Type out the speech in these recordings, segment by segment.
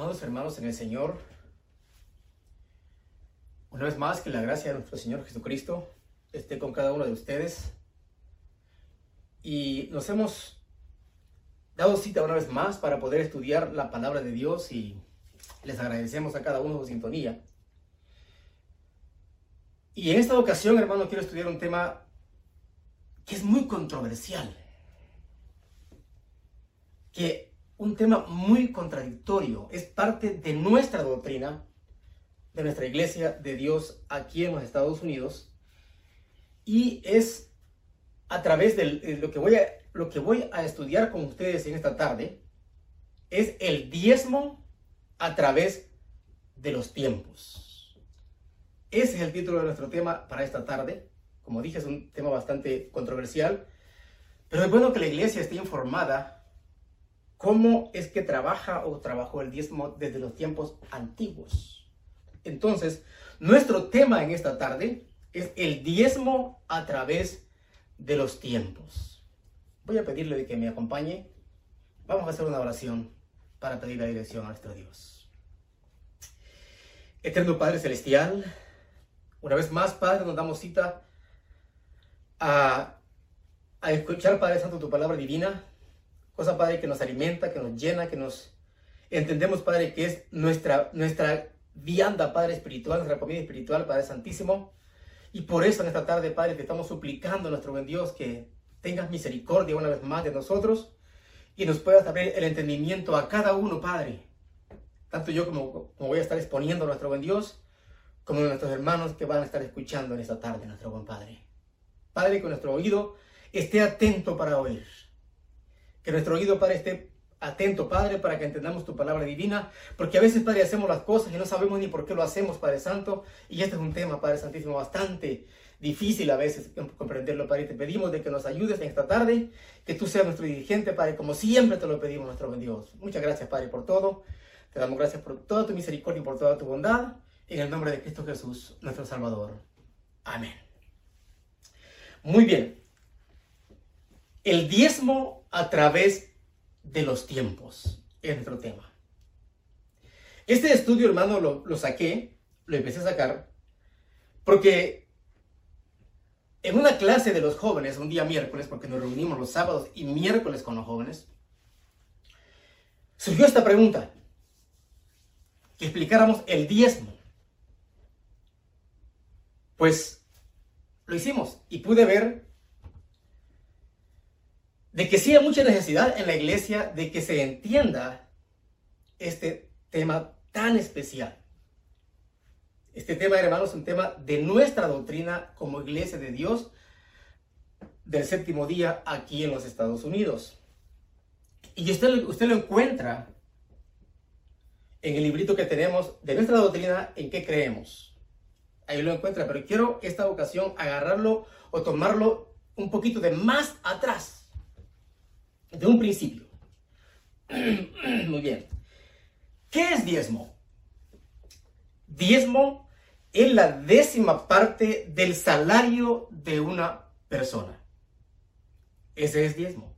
Amados hermanos en el Señor, una vez más que la gracia de nuestro Señor Jesucristo esté con cada uno de ustedes. Y nos hemos dado cita una vez más para poder estudiar la palabra de Dios y les agradecemos a cada uno su sintonía. Y en esta ocasión, hermano, quiero estudiar un tema que es muy controversial, que un tema muy contradictorio. Es parte de nuestra doctrina, de nuestra iglesia de Dios aquí en los Estados Unidos. Y es a través de lo que voy a, lo que voy a estudiar con ustedes en esta tarde, es el diezmo a través de los tiempos. Ese es el título de nuestro tema para esta tarde. Como dije, es un tema bastante controversial, pero es bueno que la iglesia esté informada cómo es que trabaja o trabajó el diezmo desde los tiempos antiguos. Entonces, nuestro tema en esta tarde es el diezmo a través de los tiempos. Voy a pedirle que me acompañe. Vamos a hacer una oración para pedir la dirección a nuestro Dios. Eterno Padre Celestial, una vez más, Padre, nos damos cita a, a escuchar, Padre Santo, tu palabra divina cosa, Padre, que nos alimenta, que nos llena, que nos entendemos, Padre, que es nuestra, nuestra vianda, Padre espiritual, nuestra comida espiritual, Padre Santísimo. Y por eso en esta tarde, Padre, te estamos suplicando nuestro buen Dios que tengas misericordia una vez más de nosotros y nos puedas abrir el entendimiento a cada uno, Padre. Tanto yo como, como voy a estar exponiendo a nuestro buen Dios, como nuestros hermanos que van a estar escuchando en esta tarde, nuestro buen Padre. Padre, que nuestro oído esté atento para oír que nuestro oído, Padre, esté atento, Padre, para que entendamos tu palabra divina, porque a veces, Padre, hacemos las cosas y no sabemos ni por qué lo hacemos, Padre Santo, y este es un tema, Padre Santísimo, bastante difícil a veces comprenderlo, Padre. Te pedimos de que nos ayudes en esta tarde, que tú seas nuestro dirigente, Padre, como siempre te lo pedimos, nuestro buen Dios. Muchas gracias, Padre, por todo. Te damos gracias por toda tu misericordia y por toda tu bondad. En el nombre de Cristo Jesús, nuestro Salvador. Amén. Muy bien. El diezmo a través de los tiempos. Es nuestro tema. Este estudio, hermano, lo, saqué, lo empecé a sacar, porque en una clase de los jóvenes, un día miércoles, porque nos reunimos los sábados y miércoles con los jóvenes, surgió esta pregunta, explicáramos el diezmo. Pues lo hicimos y pude ver de que sí hay mucha necesidad en la iglesia de que se entienda este tema tan especial. Este tema, hermanos, es un tema de nuestra doctrina como iglesia de Dios del séptimo día aquí en los Estados Unidos. Y usted, usted lo encuentra en el librito que tenemos de nuestra doctrina en qué creemos. Ahí lo encuentra, pero quiero esta ocasión agarrarlo o tomarlo un poquito de más atrás de un principio. Muy bien. ¿Qué es diezmo? Diezmo es la décima parte del salario de una persona. Ese es diezmo.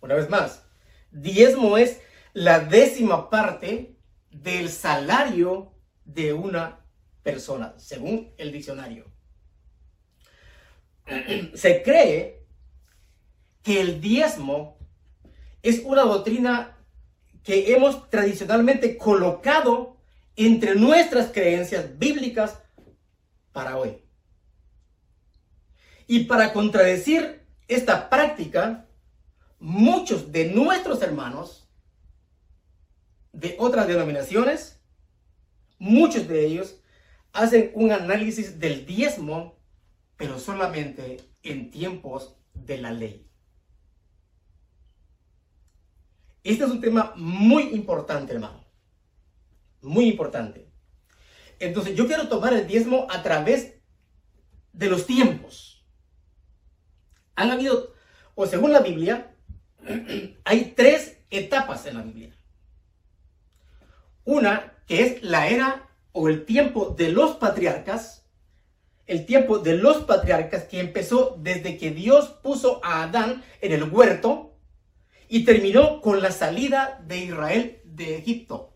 Una vez más, diezmo es la décima parte del salario de una persona, según el diccionario. Se cree que el diezmo es una doctrina que hemos tradicionalmente colocado entre nuestras creencias bíblicas para hoy. Y para contradecir esta práctica, muchos de nuestros hermanos de otras denominaciones, muchos de ellos hacen un análisis del diezmo, pero solamente en tiempos de la ley. Este es un tema muy importante, hermano. Muy importante. Entonces, yo quiero tomar el diezmo a través de los tiempos. Han habido, o según la Biblia, hay tres etapas en la Biblia. Una que es la era o el tiempo de los patriarcas, el tiempo de los patriarcas que empezó desde que Dios puso a Adán en el huerto y terminó con la salida de Israel de Egipto.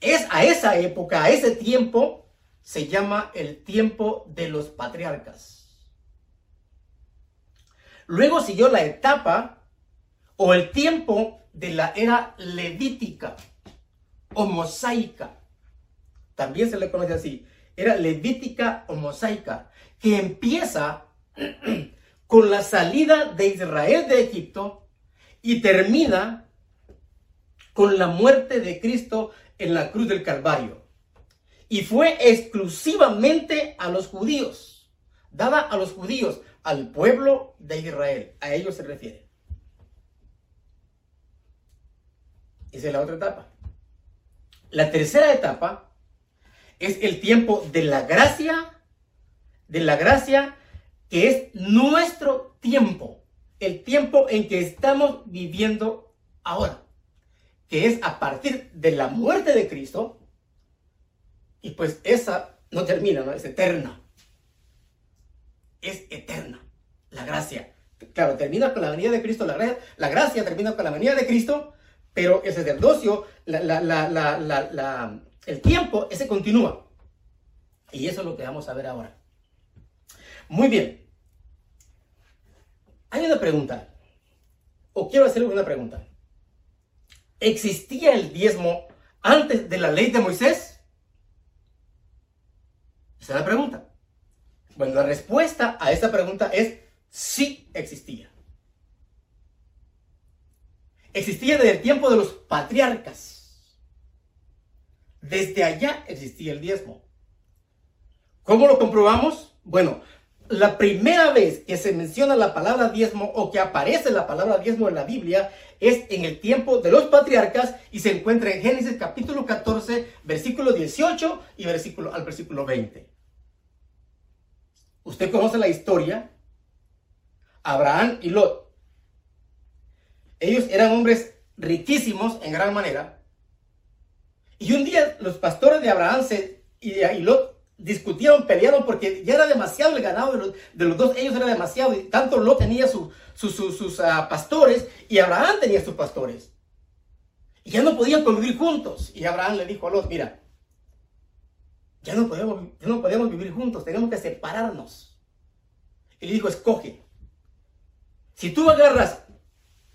Es a esa época, a ese tiempo, se llama el tiempo de los patriarcas. Luego siguió la etapa o el tiempo de la era levítica o mosaica. También se le conoce así. Era levítica o mosaica, que empieza con la salida de Israel de Egipto y termina con la muerte de Cristo en la cruz del Calvario. Y fue exclusivamente a los judíos, dada a los judíos, al pueblo de Israel. A ellos se refiere. Esa es la otra etapa. La tercera etapa es el tiempo de la gracia, de la gracia que es nuestro tiempo, el tiempo en que estamos viviendo ahora, que es a partir de la muerte de Cristo, y pues esa no termina, ¿no? es eterna, es eterna, la gracia. Claro, termina con la venida de Cristo, la gracia, la termina con la venida de Cristo, pero el sacerdocio, el tiempo, ese continúa. Y eso es lo que vamos a ver ahora. Muy bien. Hay una pregunta, o quiero hacerle una pregunta. ¿Existía el diezmo antes de la ley de Moisés? Esa es la pregunta. Bueno, la respuesta a esta pregunta es sí existía. Existía desde el tiempo de los patriarcas. Desde allá existía el diezmo. ¿Cómo lo comprobamos? Bueno, la primera vez que se menciona la palabra diezmo o que aparece la palabra diezmo en la Biblia es en el tiempo de los patriarcas y se encuentra en Génesis capítulo 14, versículo 18 y versículo, al versículo 20. Usted conoce la historia. Abraham y Lot. Ellos eran hombres riquísimos en gran manera. Y un día los pastores de Abraham y, y Lot discutieron, pelearon porque ya era demasiado el ganado de los, dos, ellos era demasiado, y tanto Lot tenía sus, sus ah, pastores y Abraham tenía sus pastores. Y ya no podían convivir juntos. Y Abraham le dijo a Lot, mira, ya no podemos, ya no podemos vivir juntos, tenemos que separarnos. Y le dijo, escoge. Si tú agarras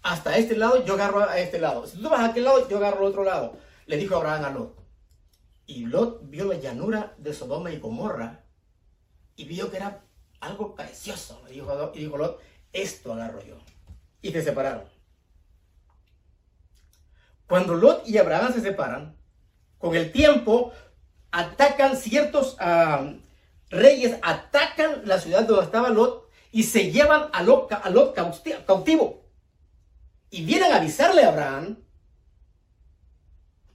hasta este lado, yo agarro a este lado. Si tú vas a aquel lado, yo agarro al otro lado. Le dijo Abraham a Lot. Y Lot vio la llanura de Sodoma y Gomorra y vio que era algo precioso. Y dijo, y dijo Lot, esto agarro yo. Y se separaron. Cuando Lot y Abraham se separan, con el tiempo atacan ciertos reyes, atacan la ciudad donde estaba Lot y se llevan a Lot, a Lot cautivo. Y vienen a avisarle a Abraham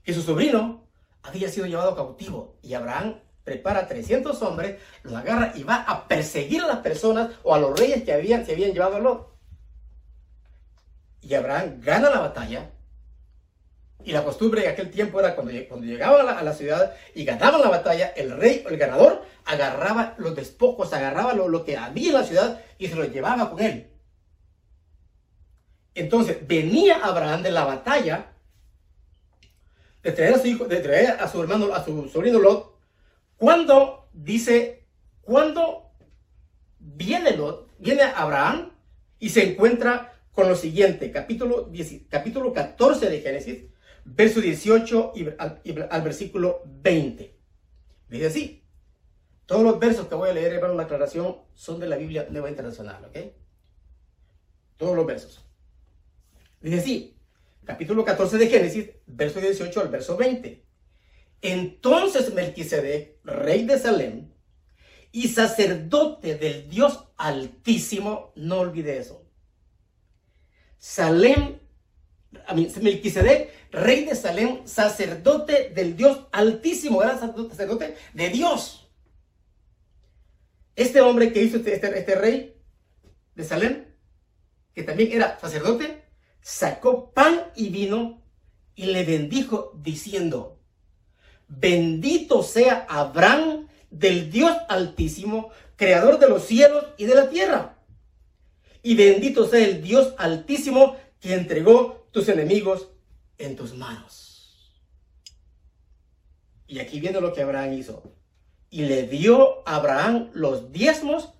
que su sobrino había sido llevado cautivo y Abraham prepara 300 hombres, los agarra y va a perseguir a las personas o a los reyes que habían, se habían llevado a Lot. Y Abraham gana la batalla. Y la costumbre en aquel tiempo era cuando, cuando llegaban a la, ciudad y ganaban la batalla, el rey o el ganador agarraba los despojos, agarraba lo, lo que había en la ciudad y se lo llevaba con él. Entonces venía Abraham de la batalla de traer a su hijo, de traer a su hermano, a su sobrino Lot, cuando dice, cuando viene Lot, viene Abraham y se encuentra con lo siguiente, capítulo, capítulo 14 de Génesis, verso 18 y al, versículo 20. Dice así. Todos los versos que voy a leer, hermano, la aclaración, son de la Biblia Nueva Internacional, ¿ok? Todos los versos. Dice así, capítulo 14 de Génesis, verso 18 al verso 20. Entonces Melquisedec, rey de Salem y sacerdote del Dios Altísimo, no olvide eso. Salem, Melquisedec, rey de Salem, sacerdote del Dios Altísimo, era sacerdote de Dios. Este hombre que hizo este, este, este rey de Salem, que también era sacerdote, sacó pan y vino y le bendijo diciendo, bendito sea Abraham del Dios altísimo, creador de los cielos y de la tierra. Y bendito sea el Dios altísimo que entregó tus enemigos en tus manos. Y aquí viene lo que Abraham hizo. Y le dio a Abraham los diezmos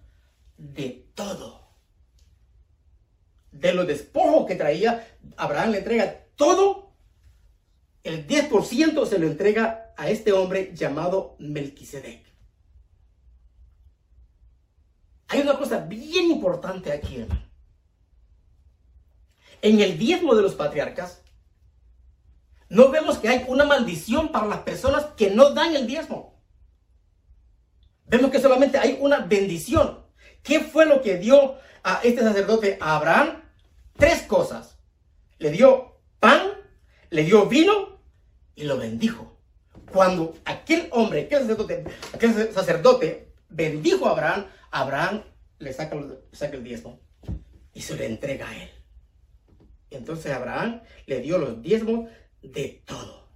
de todo. De los despojos que traía, Abraham le entrega todo. El 10% se lo entrega a este hombre llamado Melquisedec. Hay una cosa bien importante aquí. En el diezmo de los patriarcas, no vemos que hay una maldición para las personas que no dan el diezmo. Vemos que solamente hay una bendición. ¿Qué fue lo que dio a este sacerdote a Abraham? Tres cosas. Le dio pan, le dio vino y lo bendijo. Cuando aquel hombre, aquel sacerdote, aquel sacerdote bendijo a Abraham, Abraham le saca, el diezmo y se le entrega a él. Entonces Abraham le dio los diezmos de todo.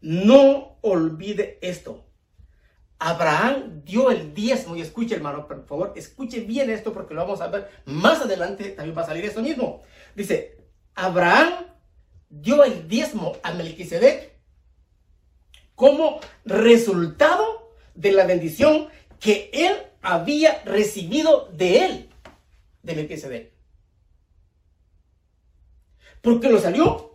No olvide esto. Abraham dio el diezmo, y escuche hermano, por favor, escuche bien esto porque lo vamos a ver más adelante, también va a salir eso mismo. Dice, Abraham dio el diezmo a Melquisedec como resultado de la bendición que él había recibido de él, de Melquisedec. Porque lo salió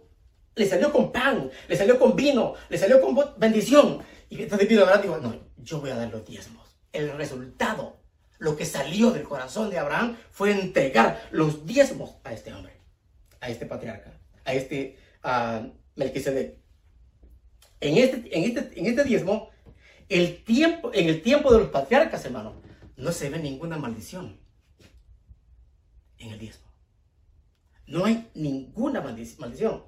le salió con pan, le salió con vino, le salió con bendición. Y entonces pido a digo, no, yo voy a dar los diezmos. El resultado, lo que salió del corazón de Abraham fue entregar los diezmos a este hombre, a este patriarca, a este uh, Melquisedec. En este, en, este, en este diezmo, el tiempo, en el tiempo de los patriarcas, hermano, no se ve ninguna maldición en el diezmo. No hay ninguna maldición.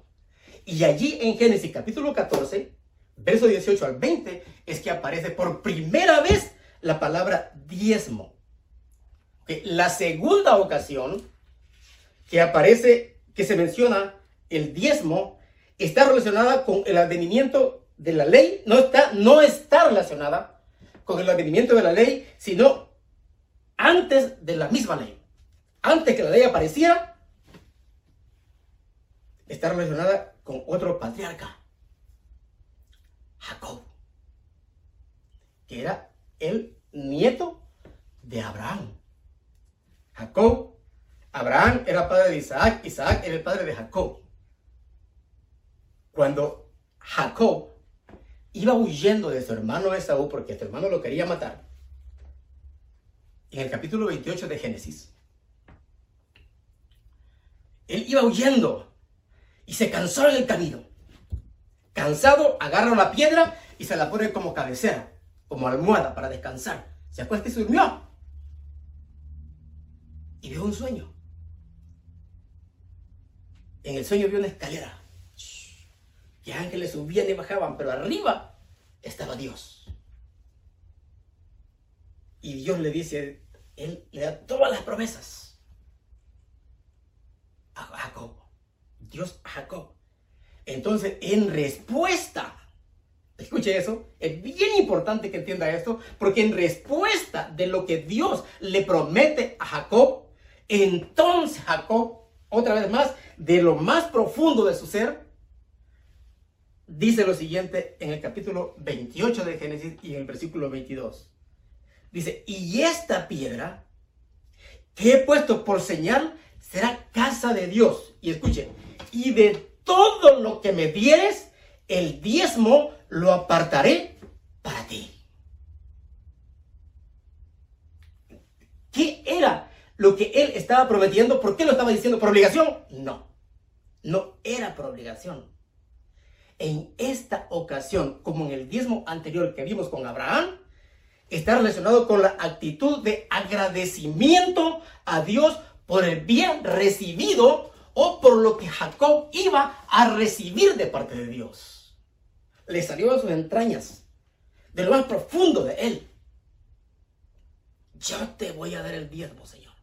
Y allí en Génesis capítulo 14, verso 18 al 20, es que aparece por primera vez la palabra diezmo. La segunda ocasión que aparece, que se menciona el diezmo, está relacionada con el advenimiento de la ley, no está, no está relacionada con el advenimiento de la ley, sino antes de la misma ley. Antes que la ley apareciera, está relacionada con otro patriarca, Jacob, que era el nieto de Abraham. Jacob, Abraham era padre de Isaac, Isaac era el padre de Jacob. Cuando Jacob iba huyendo de su hermano Esaú porque su hermano lo quería matar, en el capítulo 28 de Génesis, él iba huyendo y se cansó en el camino. Cansado, agarra una piedra y se la pone como cabecera, como almohada para descansar. Se acuesta y se durmió. Y vio un sueño. En el sueño vio una escalera. Que ángeles subían y bajaban, pero arriba estaba Dios. Y Dios le dice, Él le da todas las promesas a Jacob. Dios a Jacob. Entonces, en respuesta, escuche eso, es bien importante que entienda esto, porque en respuesta de lo que Dios le promete a Jacob, entonces Jacob, otra vez más, de lo más profundo de su ser, dice lo siguiente en el capítulo 28 de Génesis y en el versículo 22. Dice, y esta piedra que he puesto por señal será casa de Dios. Y escuche, y de todo lo que me dieres, el diezmo lo apartaré para ti. ¿Qué era lo que él estaba prometiendo? ¿Por qué lo estaba diciendo? ¿Por obligación? No, no era por obligación. En esta ocasión, como en el diezmo anterior que vimos con Abraham, está relacionado con la actitud de agradecimiento a Dios por el bien recibido por lo que Jacob iba a recibir de parte de Dios. Le salió de sus entrañas, de lo más profundo de él. Yo te voy a dar el diezmo, Señor.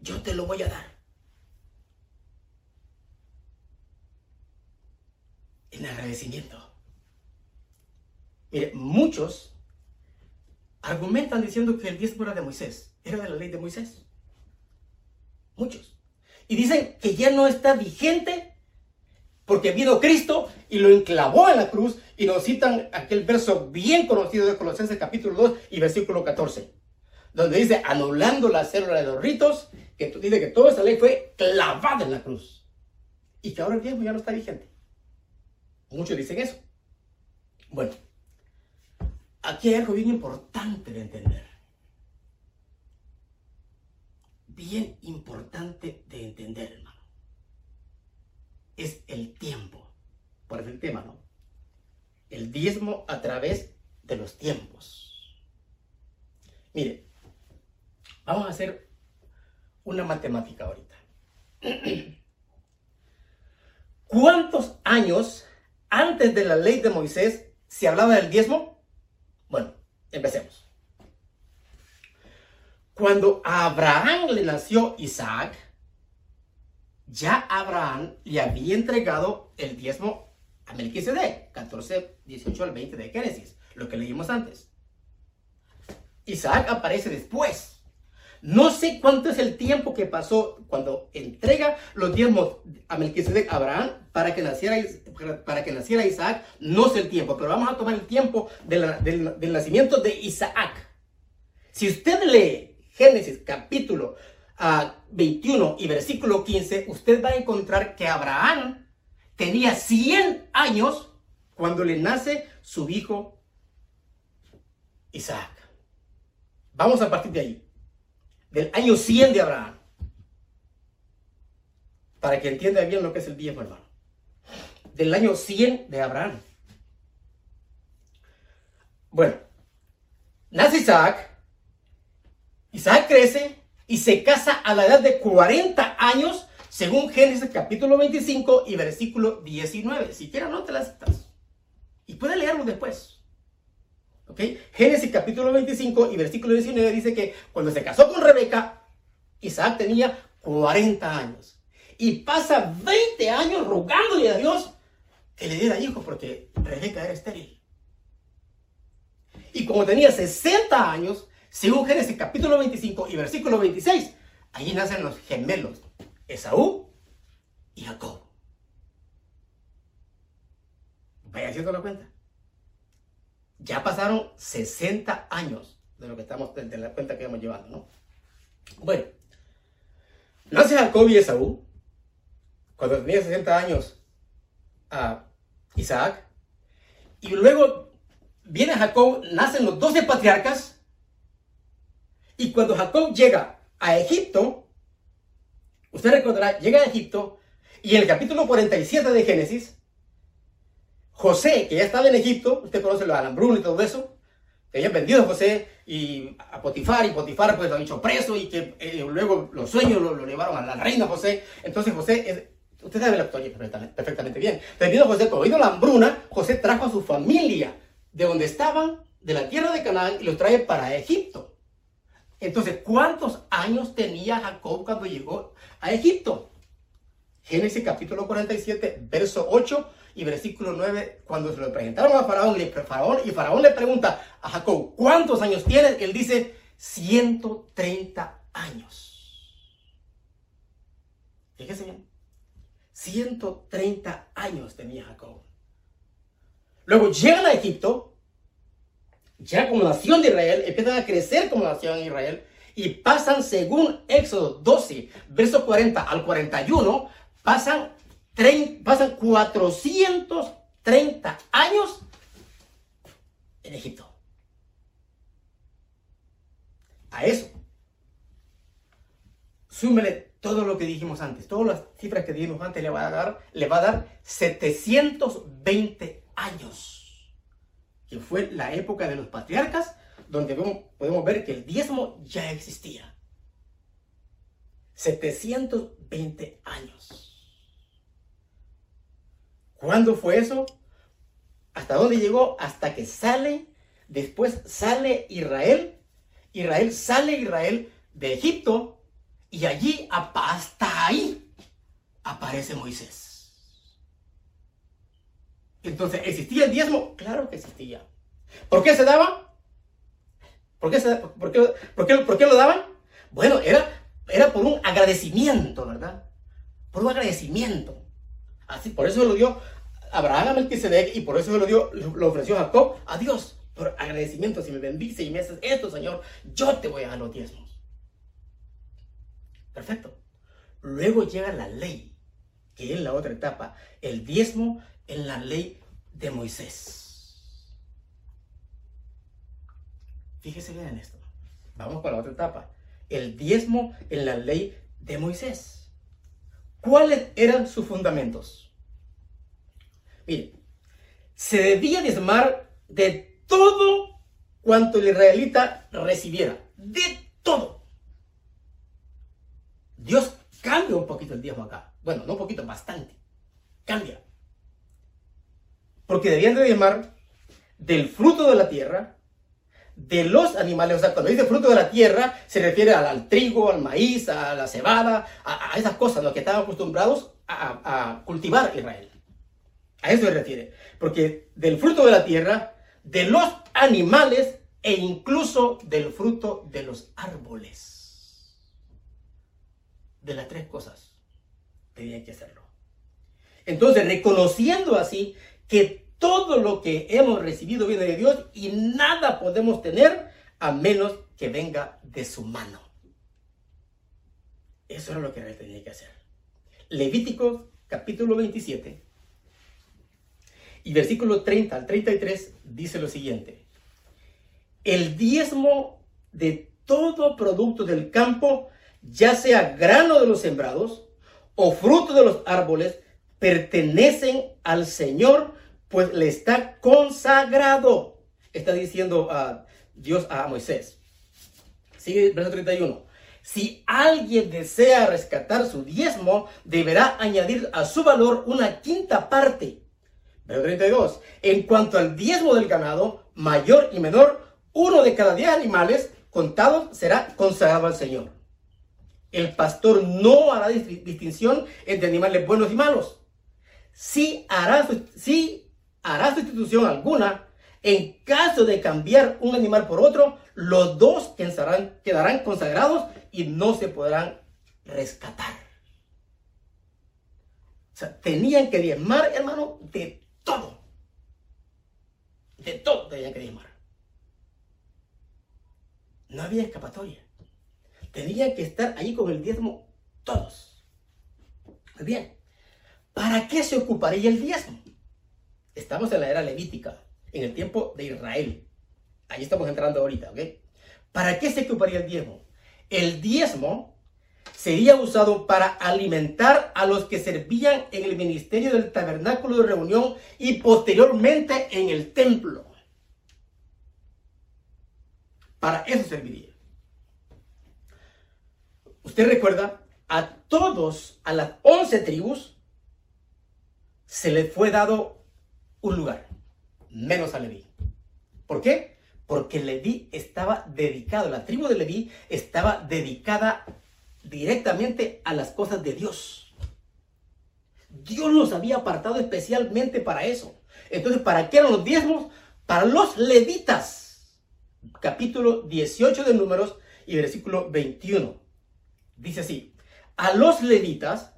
Yo te lo voy a dar. En agradecimiento. Mire, muchos argumentan diciendo que el diezmo era de Moisés, era de la ley de Moisés. Muchos y dicen que ya no está vigente Porque vino Cristo y lo enclavó en la cruz y nos citan aquel verso bien conocido de Colosenses capítulo 2 y versículo 14, donde dice, anulando la célula de los ritos, que dice que toda esa ley fue clavada en la cruz y que ahora el tiempo ya no está vigente. Muchos dicen eso. Bueno, aquí hay algo bien importante de entender. Bien importante de entender, hermano es el tiempo. Por el tema, ¿no? El diezmo a través de los tiempos. Mire, vamos a hacer una matemática ahorita. ¿Cuántos años antes de la ley de Moisés se hablaba del diezmo? Bueno, empecemos. Cuando a Abraham le nació Isaac, ya Abraham le había entregado el diezmo a Melquisedec, 14, 18 al 20 de Génesis, lo que leímos antes. Isaac aparece después. No sé cuánto es el tiempo que pasó cuando entrega los diezmos a Melquisedec Abraham para que, naciera, para que naciera Isaac. No sé el tiempo, pero vamos a tomar el tiempo del nacimiento de Isaac. Si usted lee Génesis capítulo a 21 y versículo 15, usted va a encontrar que Abraham tenía 100 años cuando le nace su hijo Isaac. Vamos a partir de ahí, del año 100 de Abraham, para que entienda bien lo que es el viejo hermano. Del año 100 de Abraham. Bueno, nace Isaac, Isaac crece, y se casa a la edad de 40 años, según Génesis capítulo 25 y versículo 19. Si quieres, no te las citas. Y puede leerlo después. ¿Ok? Génesis capítulo 25 y versículo 19 dice que cuando se casó con Rebeca, Isaac tenía 40 años. Y pasa 20 años rogándole a Dios que le diera hijos porque Rebeca era estéril. Y como tenía 60 años, según Génesis capítulo 25 y versículo 26, allí nacen los gemelos, Esaú y Jacob. Vaya haciendo la cuenta. Ya pasaron 60 años de lo que estamos, de la cuenta que hemos llevado, ¿no? Bueno, nace Jacob y Esaú, cuando tenía 60 años a Isaac, y luego viene Jacob, nacen los 12 patriarcas, y cuando Jacob llega a Egipto, usted recordará, llega a Egipto y en el capítulo 47 de Génesis, José, que ya estaba en Egipto, usted conoce lo de hambruna y todo eso, que había vendido a José y a Potifar, y Potifar pues lo ha hecho preso y que eh, luego los sueños lo, llevaron a la reina José. Entonces José, usted sabe la historia perfectamente, bien. Debido a José, cuando la hambruna, José trajo a su familia de donde estaban, de la tierra de Canaán, y los trae para Egipto. Entonces, ¿cuántos años tenía Jacob cuando llegó a Egipto? Génesis capítulo 47, verso 8 y versículo 9, cuando se lo presentaron a Faraón, y Faraón, y Faraón le pregunta a Jacob, ¿cuántos años tienes? Él dice, 130 años. Fíjese bien, 130 años tenía Jacob. Luego llegan a Egipto, ya como nación de Israel, empiezan a crecer como nación de Israel y pasan, según Éxodo 12, verso 40 al 41, pasan, pasan 430 años en Egipto. A eso, súmele todo lo que dijimos antes, todas las cifras que dijimos antes le va a dar, le va a dar 720 años que fue la época de los patriarcas, donde podemos ver que el diezmo ya existía. 720 años. ¿Cuándo fue eso? ¿Hasta dónde llegó? Hasta que sale, después sale Israel. Israel sale Israel de Egipto y allí, hasta ahí, aparece Moisés. Entonces, ¿existía el diezmo? Claro que existía. ¿Por qué se daba? ¿Por qué, por qué, lo daban? Bueno, era, era por un agradecimiento, ¿verdad? Por un agradecimiento Así, por eso se lo dio Abraham a Melquisedec y por eso se lo dio, lo ofreció Jacob a Dios. Por agradecimiento, si me bendice y me haces esto, Señor, yo te voy a dar los diezmos. Perfecto. Luego llega la ley, que es la otra etapa, el diezmo en la ley de Moisés. Fíjese bien en esto. Vamos para otra etapa. El diezmo en la ley de Moisés. ¿Cuáles eran sus fundamentos? Mire, se debía diezmar de todo cuanto el israelita recibiera. De todo. Dios cambia un poquito el diezmo acá. Bueno, no un poquito, bastante. Cambia. Porque debían de diezmar del fruto de la tierra, de los animales. O sea, cuando dice fruto de la tierra, se refiere al, trigo, al maíz, a la cebada, a, esas cosas, los que estaban acostumbrados a, a cultivar Israel. A eso se refiere. Porque del fruto de la tierra, de los animales e incluso del fruto de los árboles de las tres cosas tenía que hacerlo. Entonces, reconociendo así que todo lo que hemos recibido viene de Dios y nada podemos tener a menos que venga de su mano. Eso era lo que él tenía que hacer. Levítico capítulo 27 y versículo 30 al 33 dice lo siguiente. El diezmo de todo producto del campo ya sea grano de los sembrados o fruto de los árboles, pertenecen al Señor, pues le está consagrado. Está diciendo a Dios a Moisés. Sigue verso 31. Si alguien desea rescatar su diezmo, deberá añadir a su valor una quinta parte. Verso 32. En cuanto al diezmo del ganado, mayor y menor, uno de cada diez animales contados será consagrado al Señor. El pastor no hará distinción entre animales buenos y malos. Si hará, si hará sustitución alguna, en caso de cambiar un animal por otro, los dos quedarán, quedarán consagrados y no se podrán rescatar. O sea, tenían que diezmar, hermano, de todo. De todo tenían que diezmar. No había escapatoria tenían que estar allí con el diezmo todos. Muy bien. ¿Para qué se ocuparía el diezmo? Estamos en la era levítica, en el tiempo de Israel. Allí estamos entrando ahorita, ¿ok? ¿Para qué se ocuparía el diezmo? El diezmo sería usado para alimentar a los que servían en el ministerio del tabernáculo de reunión y posteriormente en el templo. Para eso serviría. Usted recuerda, a todos, a las once tribus, se les fue dado un lugar, menos a Leví. ¿Por qué? Porque Leví estaba dedicado, la tribu de Leví estaba dedicada directamente a las cosas de Dios. Dios los había apartado especialmente para eso. Entonces, ¿para qué eran los diezmos? Para los levitas. Capítulo 18 de Números y versículo 21. Dice así, a los levitas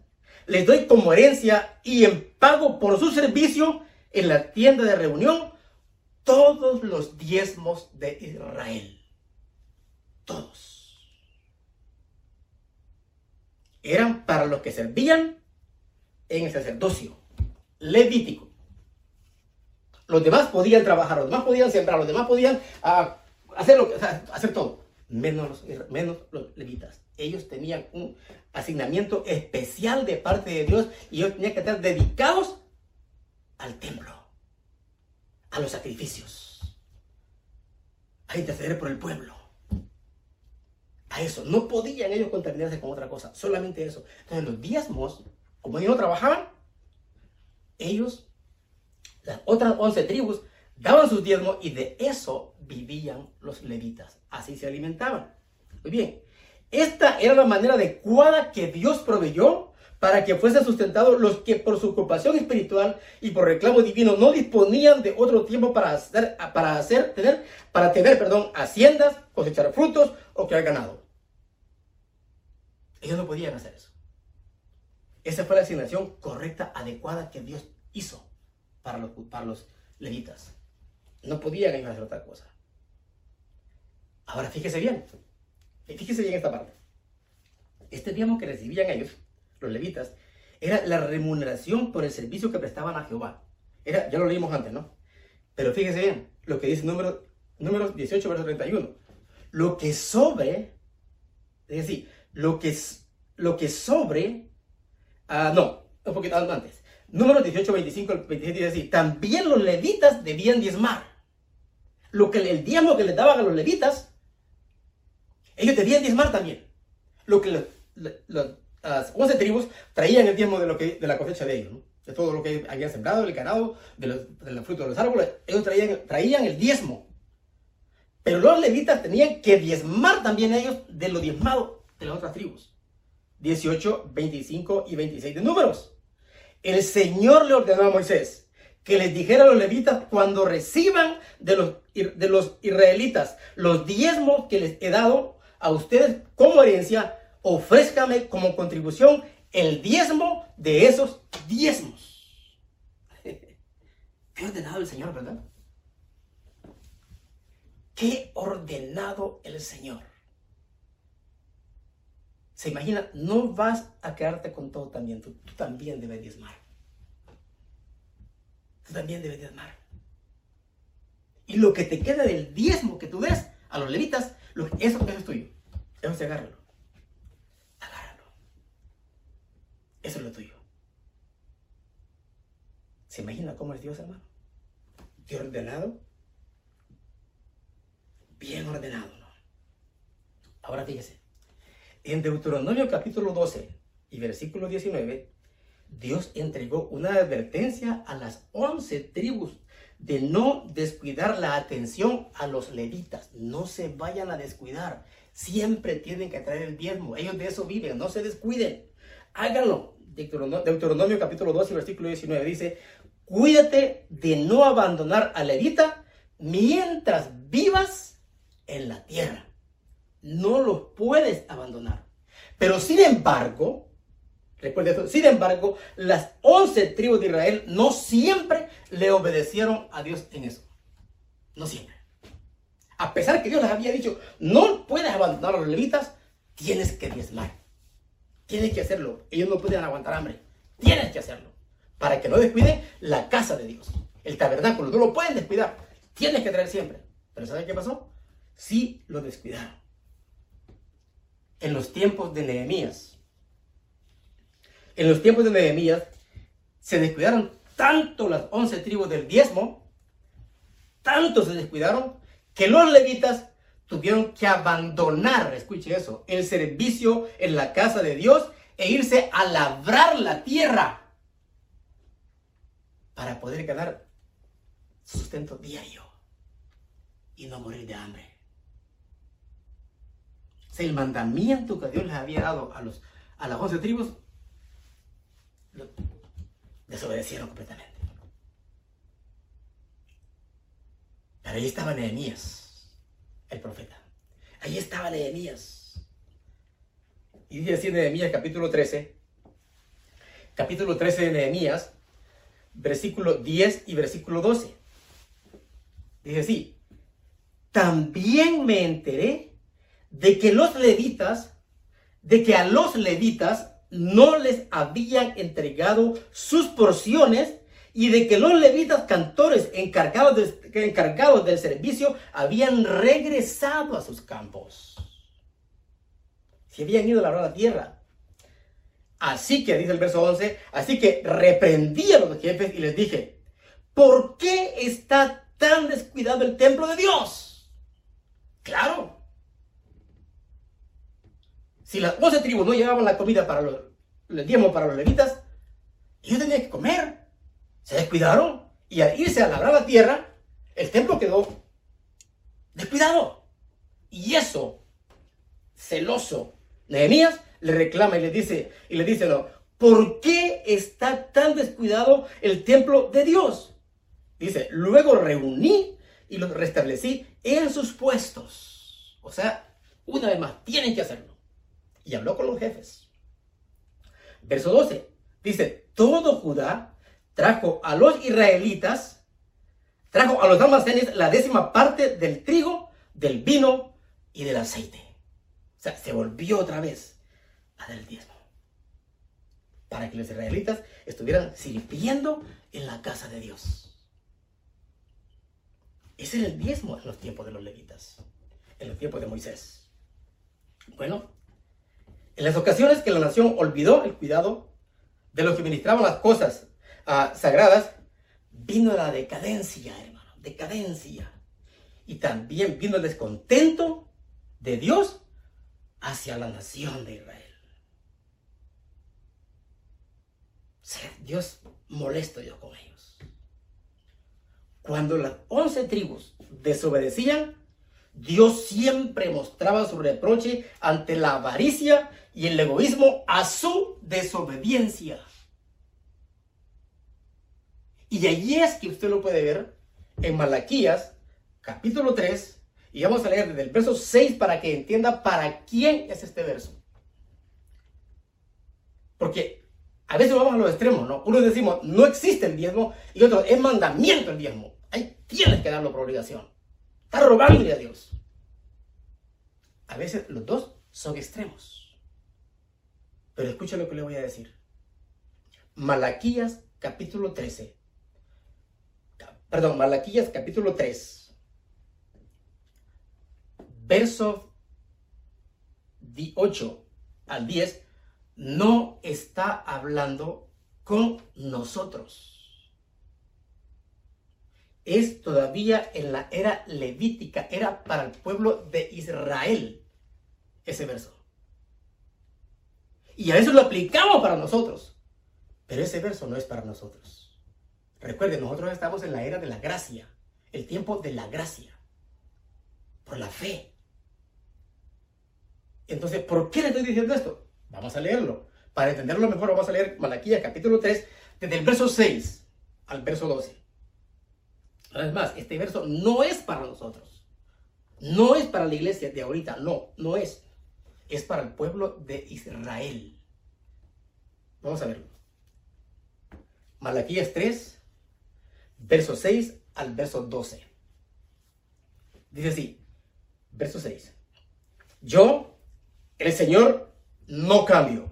les doy como herencia y en pago por su servicio en la tienda de reunión todos los diezmos de Israel. Todos. Eran para los que servían en el sacerdocio levítico. Los demás podían trabajar, los demás podían sembrar, los demás podían ah, hacer, lo, hacer todo, menos menos los levitas ellos tenían un asignamiento especial de parte de Dios y ellos tenían que estar dedicados al templo, a los sacrificios, a interceder por el pueblo. A eso, no podían ellos contaminarse con otra cosa, solamente eso. Entonces los diezmos, como ellos no trabajaban, ellos, las otras once tribus, daban sus diezmos y de eso vivían los levitas. Así se alimentaban. Muy bien, esta era la manera adecuada que Dios proveyó para que fuesen sustentados los que por su ocupación espiritual y por reclamo divino no disponían de otro tiempo para hacer, para hacer, tener, para tener, perdón, haciendas, cosechar frutos o crear ganado. Ellos no podían hacer eso. Esa fue la asignación correcta, adecuada que Dios hizo para los, para los levitas. No podían ellos hacer otra cosa. Ahora fíjese bien, fíjese bien esta parte. Este diezmo que recibían ellos, los levitas, era la remuneración por el servicio que prestaban a Jehová. Era, ya lo leímos antes, ¿no? Pero fíjese bien, lo que dice número, número 18, verso 31. Lo que sobre, es decir, lo que, lo que sobre, ah, no, un poquito antes. Número 18, 25, 27 dice así, también los levitas debían diezmar. Lo que el diezmo que les daban a los levitas, ellos debían diezmar también. Lo que las 11 tribus traían el diezmo de, lo que, de la cosecha de ellos, de todo lo que habían sembrado, el ganado, de los, de los frutos de los árboles, ellos traían, traían el diezmo. Pero los levitas tenían que diezmar también ellos de lo diezmado de las otras tribus. 18, 25 y 26 de números. El Señor le ordenó a Moisés que les dijera a los levitas cuando reciban de los, de los israelitas los diezmos que les he dado a ustedes como herencia, ofrézcame como contribución el diezmo de esos diezmos. Qué ordenado el Señor, ¿verdad? Qué ordenado el Señor. Se imagina, no vas a quedarte con todo también, tú, también debes diezmar. Tú también debes diezmar. Y lo que te queda del diezmo que tú des a los levitas, eso, eso es tuyo. Eso se agárralo. Eso es lo tuyo. ¿Se imagina cómo es Dios, hermano? ¿Qué ordenado? Bien ordenado, ¿no? Ahora fíjese. En Deuteronomio capítulo 12 y versículo 19, Dios entregó una advertencia a las 11 tribus de no descuidar la atención a los levitas. No se vayan a descuidar. Siempre tienen que traer el diezmo. Ellos de eso viven. No se descuiden. Háganlo. Deuteronomio, capítulo 12, versículo 19 dice, cuídate de no abandonar a levita mientras vivas en la tierra. No los puedes abandonar. Pero sin embargo, recuerda esto, sin embargo, las 11 tribus de Israel no siempre le obedecieron a Dios en eso. No siempre. A pesar que Dios les había dicho, no puedes abandonar a los levitas, tienes que diezmar. Tienes que hacerlo. Ellos no pueden aguantar hambre. Tienes que hacerlo. Para que no descuiden la casa de Dios. El tabernáculo. No lo pueden descuidar. Tienes que traer siempre. Pero ¿saben qué pasó? Sí lo descuidaron. En los tiempos de Nehemías. En los tiempos de Nehemías se descuidaron tanto las once tribus del diezmo, tanto se descuidaron, que los levitas tuvieron que abandonar, escuche eso, el servicio en la casa de Dios e irse a labrar la tierra para poder ganar sustento diario y no morir de hambre. O sea, el mandamiento que Dios les había dado a, los, a las once tribus, desobedecieron completamente. Pero ahí estaba Nehemías el profeta. Ahí estaba Nehemías. Y dice así Nehemías capítulo 13, capítulo 13 de Nehemías, versículo 10 y versículo 12. Dice así, también me enteré de que los levitas, de que a los levitas no les habían entregado sus porciones y de que los levitas cantores encargados, encargados del servicio habían regresado a sus campos. Se habían ido a labrar la tierra. Así que, dice el verso 11, así que reprendí a los jefes y les dije, ¿por qué está tan descuidado el templo de Dios? Claro. Si las 12 tribus no llevaban la comida para los, el diezmo para los levitas, ellos tenían que comer. Se descuidaron y al irse a labrar la tierra, el templo quedó descuidado. Y eso, celoso, Nehemías le reclama y le dice, y le dice, no, ¿por qué está tan descuidado el templo de Dios? Dice, luego reuní y los restablecí en sus puestos. O sea, una vez más, tienen que hacerlo. Y habló con los jefes. Verso 12. Dice, todo Judá trajo a los israelitas, trajo a los almacenes la décima parte del trigo, del vino y del aceite. O sea, se volvió otra vez a dar el diezmo. Para que los israelitas estuvieran sirviendo en la casa de Dios. Ese era el diezmo en los tiempos de los levitas, en los tiempos de Moisés. Bueno, en las ocasiones que la nación olvidó el cuidado de los que ministraban las cosas ah, sagradas, vino la decadencia, hermano, decadencia. Y también vino el descontento de Dios hacia la nación de Israel. Dios molesto Dios con ellos. Cuando las once tribus desobedecían, Dios siempre mostraba su reproche ante la avaricia y el egoísmo a su desobediencia. Y allí es que usted lo puede ver en Malaquías, capítulo 3, y vamos a leer desde el verso 6 para que entienda para quién es este verso. Porque a veces vamos a los extremos, ¿no? Uno decimos, no existe el diezmo, y otro, es mandamiento el diezmo. Ahí tienes que darlo por obligación. Está rogándole a Dios. A veces los dos son extremos. Pero escucha lo que le voy a decir. Malaquías capítulo 13. Perdón, Malaquías capítulo 3. Verso 8 al 10 no está hablando con nosotros. Es todavía en la era levítica, era para el pueblo de Israel ese verso. Y a eso lo aplicamos para nosotros. Pero ese verso no es para nosotros. Recuerden, nosotros estamos en la era de la gracia, el tiempo de la gracia, por la fe. Entonces, ¿por qué le estoy diciendo esto? Vamos a leerlo. Para entenderlo mejor, vamos a leer Malaquía capítulo 3, desde el verso 6 al verso 12. Además, este verso no es para nosotros. No es para la iglesia de ahorita, no, no es. Es para el pueblo de Israel. Vamos a verlo. Malaquías 3, verso 6 al verso 12. Dice así, verso 6. Yo, el Señor, no cambio.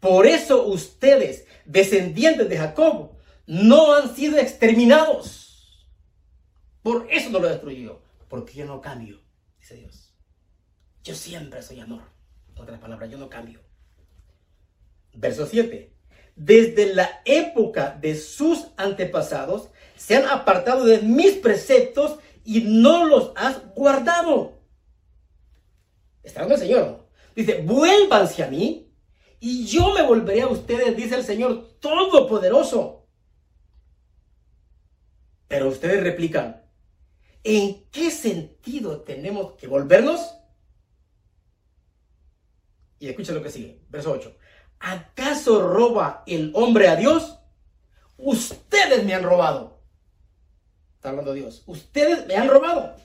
Por eso ustedes, descendientes de Jacob, no han sido exterminados. Por eso no lo he destruido. Porque yo no cambio, dice Dios. Yo siempre soy amor. En otras palabras, yo no cambio. Verso 7. Desde la época de sus antepasados se han apartado de mis preceptos y no los has guardado. Está hablando el Señor. Dice, vuélvanse a mí y yo me volveré a ustedes, dice el Señor Todopoderoso. Pero ustedes replican, ¿en qué sentido tenemos que volvernos? Y escucha lo que sigue, verso 8. ¿Acaso roba el hombre a Dios? Ustedes me han robado. Está hablando Dios. Ustedes me han robado.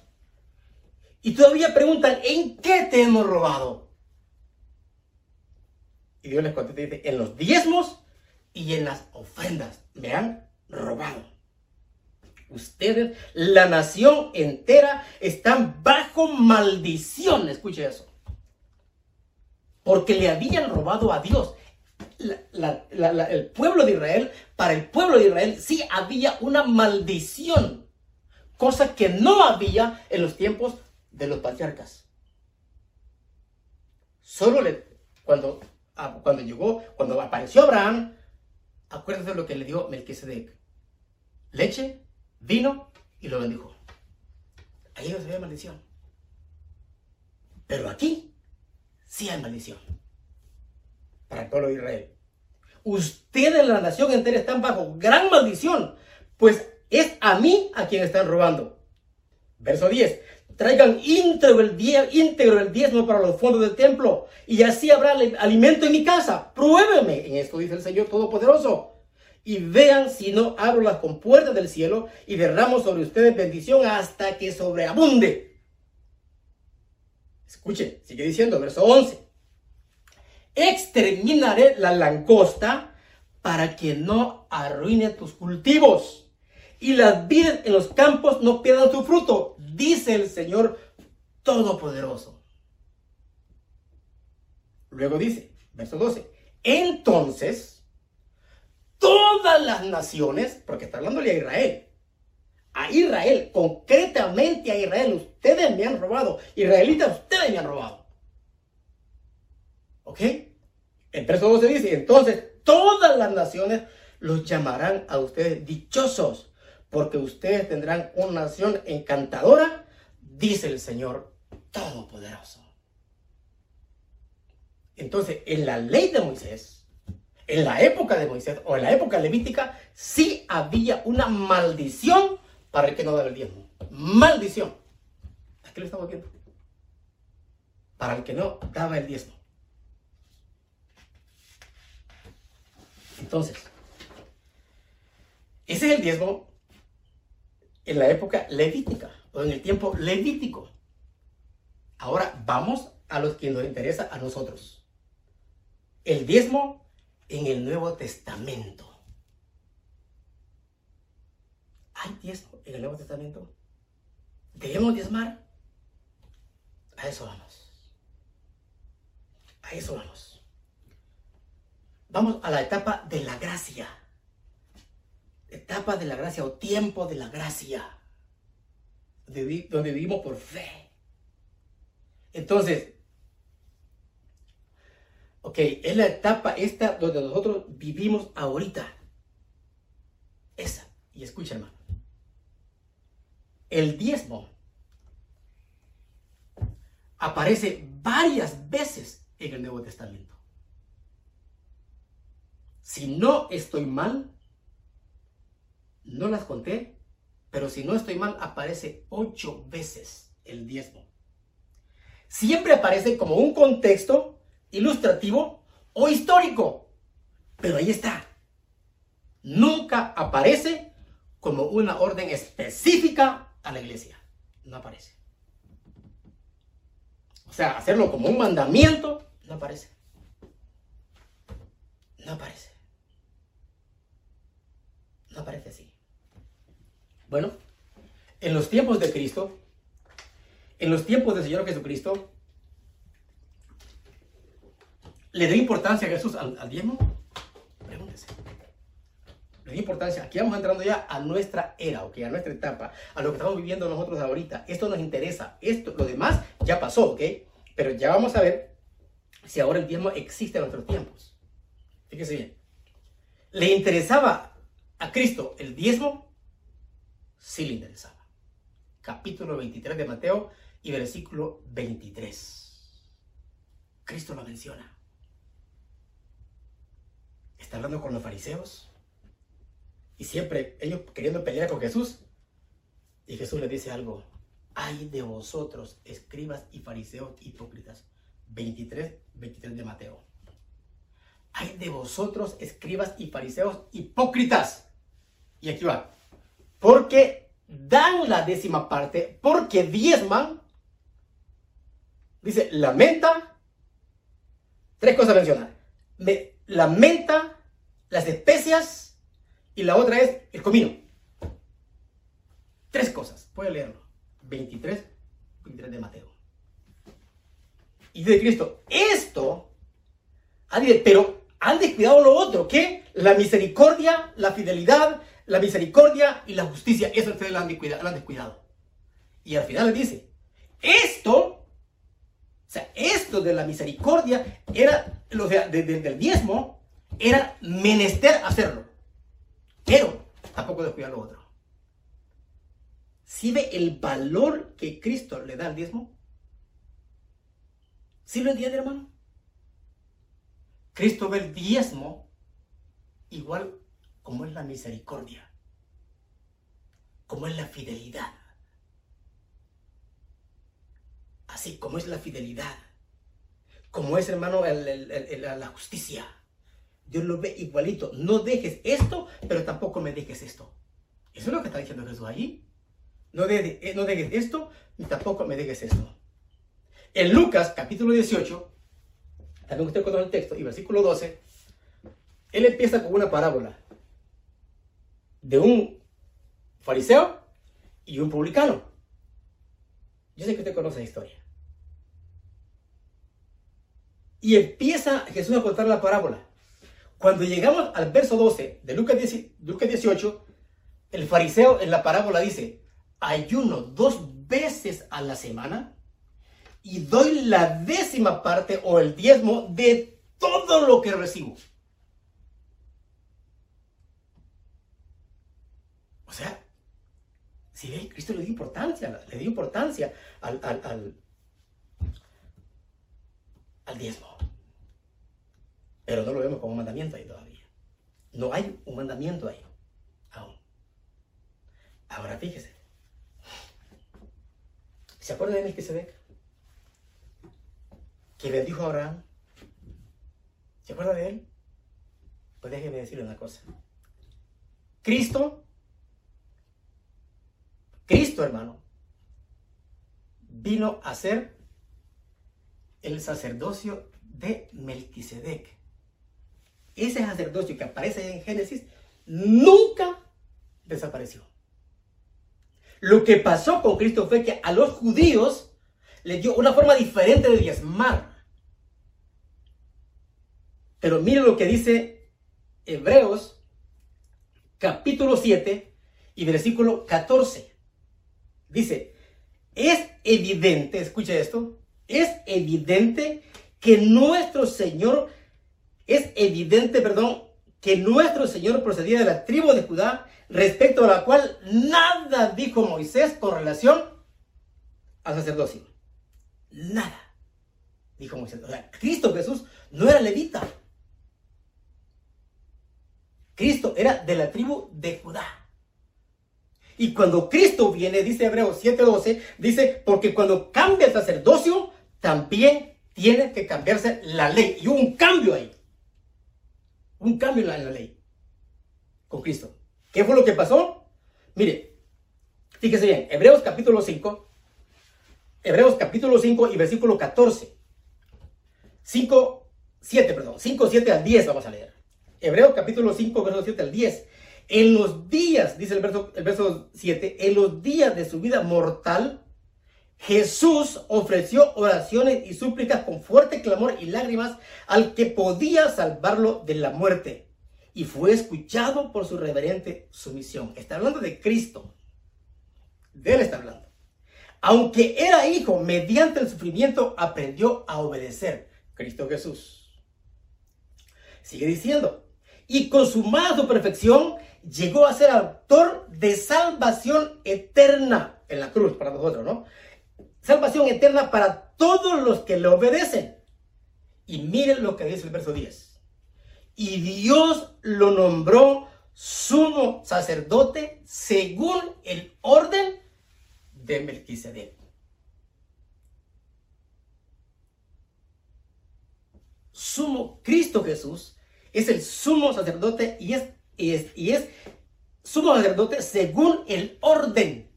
Y todavía preguntan, ¿en qué te hemos robado? Y Dios les contesta dice, en los diezmos y en las ofrendas me han robado. Ustedes, la nación entera, están bajo maldición. Escuche eso. Porque le habían robado a Dios. el pueblo de Israel, para el pueblo de Israel sí había una maldición. Cosa que no había en los tiempos de los patriarcas. Solo cuando cuando llegó, cuando apareció Abraham, acuérdate de lo que le dio Melquisedec. Leche, vino y lo bendijo. Ahí no se ve maldición. Pero aquí sí hay maldición. Para el pueblo de Israel. Ustedes, la nación entera, están bajo gran maldición. Pues es a mí a quien están robando. Verso 10 traigan íntegro el, íntegro el diezmo para los fondos del templo, y así habrá alimento en mi casa. Pruébeme en esto, dice el Señor Todopoderoso. Y vean si no abro las compuertas del cielo y derramo sobre ustedes bendición hasta que sobreabunde. Escuchen, sigue diciendo, verso 11. exterminaré la langosta para que no arruine tus cultivos y las vides en los campos no pierdan su fruto, dice el Señor Todopoderoso. Luego dice, verso 12, entonces todas las naciones, porque está hablándole a Israel, a Israel, concretamente a Israel, ustedes me han robado, israelitas, ustedes me han robado. ¿Ok? El verso 12 dice, entonces todas las naciones los llamarán a ustedes dichosos, porque ustedes tendrán una nación encantadora, dice el Señor Todopoderoso. Entonces, en la ley de Moisés, en la época de Moisés o en la época levítica, sí había una maldición para el que no daba el diezmo. Maldición. Aquí lo estamos viendo. Para el que no daba el diezmo. Entonces, ese es el diezmo en la época levítica o en el tiempo levítico. Ahora vamos a los que nos interesa a nosotros. El diezmo en el Nuevo Testamento. ¿Hay diezmo en el Nuevo Testamento? ¿Debemos diezmar? A eso vamos. A eso vamos. Vamos a la etapa de la gracia. Etapa de la gracia o tiempo de la gracia donde vivimos por fe. Entonces, ok, es la etapa esta donde nosotros vivimos ahorita. Esa. Y escucha, hermano. El diezmo aparece varias veces en el Nuevo Testamento. Si no estoy mal, no las conté, pero si no estoy mal, aparece ocho veces el diezmo. Siempre aparece como un contexto ilustrativo o histórico, pero ahí está. Nunca aparece como una orden específica a la iglesia. No aparece. O sea, hacerlo como un mandamiento, no aparece. No aparece. No aparece así. Bueno, en los tiempos de Cristo, en los tiempos del Señor Jesucristo, ¿le dio importancia a Jesús al, diezmo? Pregúntese. Le dio importancia. Aquí vamos entrando ya a nuestra era, ¿ok? A nuestra etapa, a lo que estamos viviendo nosotros ahorita. Esto nos interesa. Esto, lo demás ya pasó, ¿ok? Pero ya vamos a ver si ahora el diezmo existe en nuestros tiempos. Fíjese bien. ¿Le interesaba a Cristo el diezmo? sí le interesaba. Capítulo 23 de Mateo y versículo 23. Cristo lo menciona. Está hablando con los fariseos y siempre ellos queriendo pelear con Jesús. Y Jesús le dice algo. Ay de vosotros, escribas y fariseos hipócritas. 23, 23 de Mateo. Ay de vosotros, escribas y fariseos hipócritas. Y aquí va porque dan la décima parte, porque diezman, dice, lamenta, tres cosas mencionar, me, lamenta, las especias y la otra es el comino. Tres cosas, puede leerlo. 23, 23 de Mateo. Y dice Cristo, esto, pero han descuidado lo otro, que la misericordia, la fidelidad, la misericordia y la justicia. Eso ustedes lo han, descuidado, Y al final le dice, esto, o sea, esto de la misericordia era, o sea, del diezmo, era menester hacerlo. Pero tampoco descuidar lo otro. ¿Sí ve el valor que Cristo le da al diezmo? ¿Sí lo entiende, hermano? Cristo ve el diezmo igual como es la misericordia, como es la fidelidad. Así como es la fidelidad, como es, hermano, la justicia. Dios lo ve igualito. No dejes esto, pero tampoco me dejes esto. Eso es lo que está diciendo Jesús. No, eh, no dejes esto, ni tampoco me dejes esto. En Lucas capítulo 18, también usted conoce el texto, y versículo 12, él empieza con una parábola de un fariseo y un publicano. Yo sé que usted conoce la historia. Y empieza Jesús a contar la parábola. Cuando llegamos al verso 12 de Lucas 18, el fariseo en la parábola dice, ayuno dos veces a la semana y doy la décima parte o el diezmo de todo lo que recibo. O sea, si ve, Cristo le dio importancia, le dio importancia al, al, al diezmo. Pero no lo vemos como un mandamiento ahí todavía. No hay un mandamiento ahí aún. Ahora fíjese. ¿Se acuerda de ve? Que bendijo a Abraham. ¿Se acuerda de él? Pues déjeme decirle una cosa. Cristo, Cristo hermano, vino a ser el sacerdocio de Melquisedec. Ese sacerdocio que aparece en Génesis nunca desapareció. Lo que pasó con Cristo fue que a los judíos les dio una forma diferente de diezmar. Pero miren lo que dice Hebreos capítulo 7 y versículo 14. Dice, es evidente, escucha esto, es evidente que nuestro Señor, es evidente, perdón, que nuestro Señor procedía de la tribu de Judá, respecto a la cual nada dijo Moisés con relación al sacerdocio. Nada, dijo Moisés. O sea, Cristo Jesús no era levita. Cristo era de la tribu de Judá. Y cuando Cristo viene, dice Hebreos 7:12, dice, porque cuando cambia el sacerdocio, también tiene que cambiarse la ley. Y hubo un cambio ahí. Un cambio en la, ley. Con Cristo. ¿Qué fue lo que pasó? Mire, fíjese bien, Hebreos capítulo 5, Hebreos capítulo 5 y versículo 14. 5, 7, perdón, 5, 7 al 10 vamos a leer. Hebreos capítulo 5, verso 7 al 10. En los días, dice el verso, el verso 7, en los días de su vida mortal, Jesús ofreció oraciones y súplicas con fuerte clamor y lágrimas al que podía salvarlo de la muerte. Y fue escuchado por su reverente sumisión. Está hablando de Cristo. De él está hablando. Aunque era hijo, mediante el sufrimiento aprendió a obedecer. Cristo Jesús. Sigue diciendo. Y consumada su perfección, llegó a ser autor de salvación eterna en la cruz para nosotros, ¿no? salvación eterna para todos los que le obedecen. Y miren lo que dice el verso 10. Y Dios lo nombró sumo sacerdote según el orden de Melquisedec. Sumo Cristo Jesús es el sumo sacerdote y es, y es, y es sumo sacerdote según el orden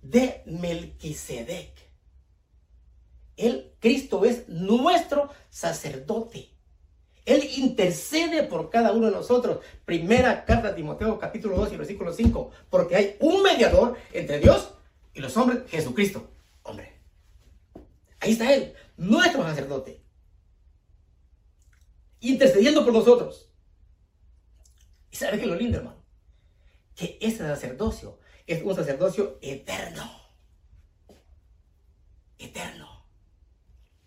de Melquisedec. Él, Cristo es nuestro sacerdote. Él intercede por cada uno de nosotros. Primera carta de Timoteo, capítulo 2 y versículo 5. Porque hay un mediador entre Dios y los hombres, Jesucristo, hombre. Ahí está Él, nuestro sacerdote. Intercediendo por nosotros. ¿Y sabe qué es lo lindo, hermano? Que ese sacerdocio es un sacerdocio eterno. Eterno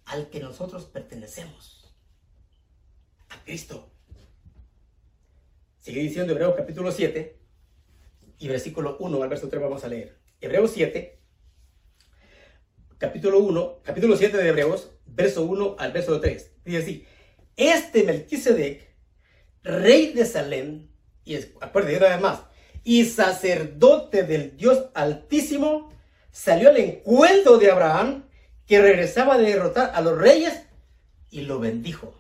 al que nosotros pertenecemos, a Cristo. Sigue diciendo Hebreos capítulo 7 y versículo 1 al verso 3 vamos a leer. Hebreos 7, capítulo 1, capítulo 7 de Hebreos, verso 1 al verso 3. Dice así, este Melquisedec, rey de Salem, y acuérdense vez más, y sacerdote del Dios Altísimo, salió al encuentro de Abraham que regresaba de derrotar a los reyes y lo bendijo.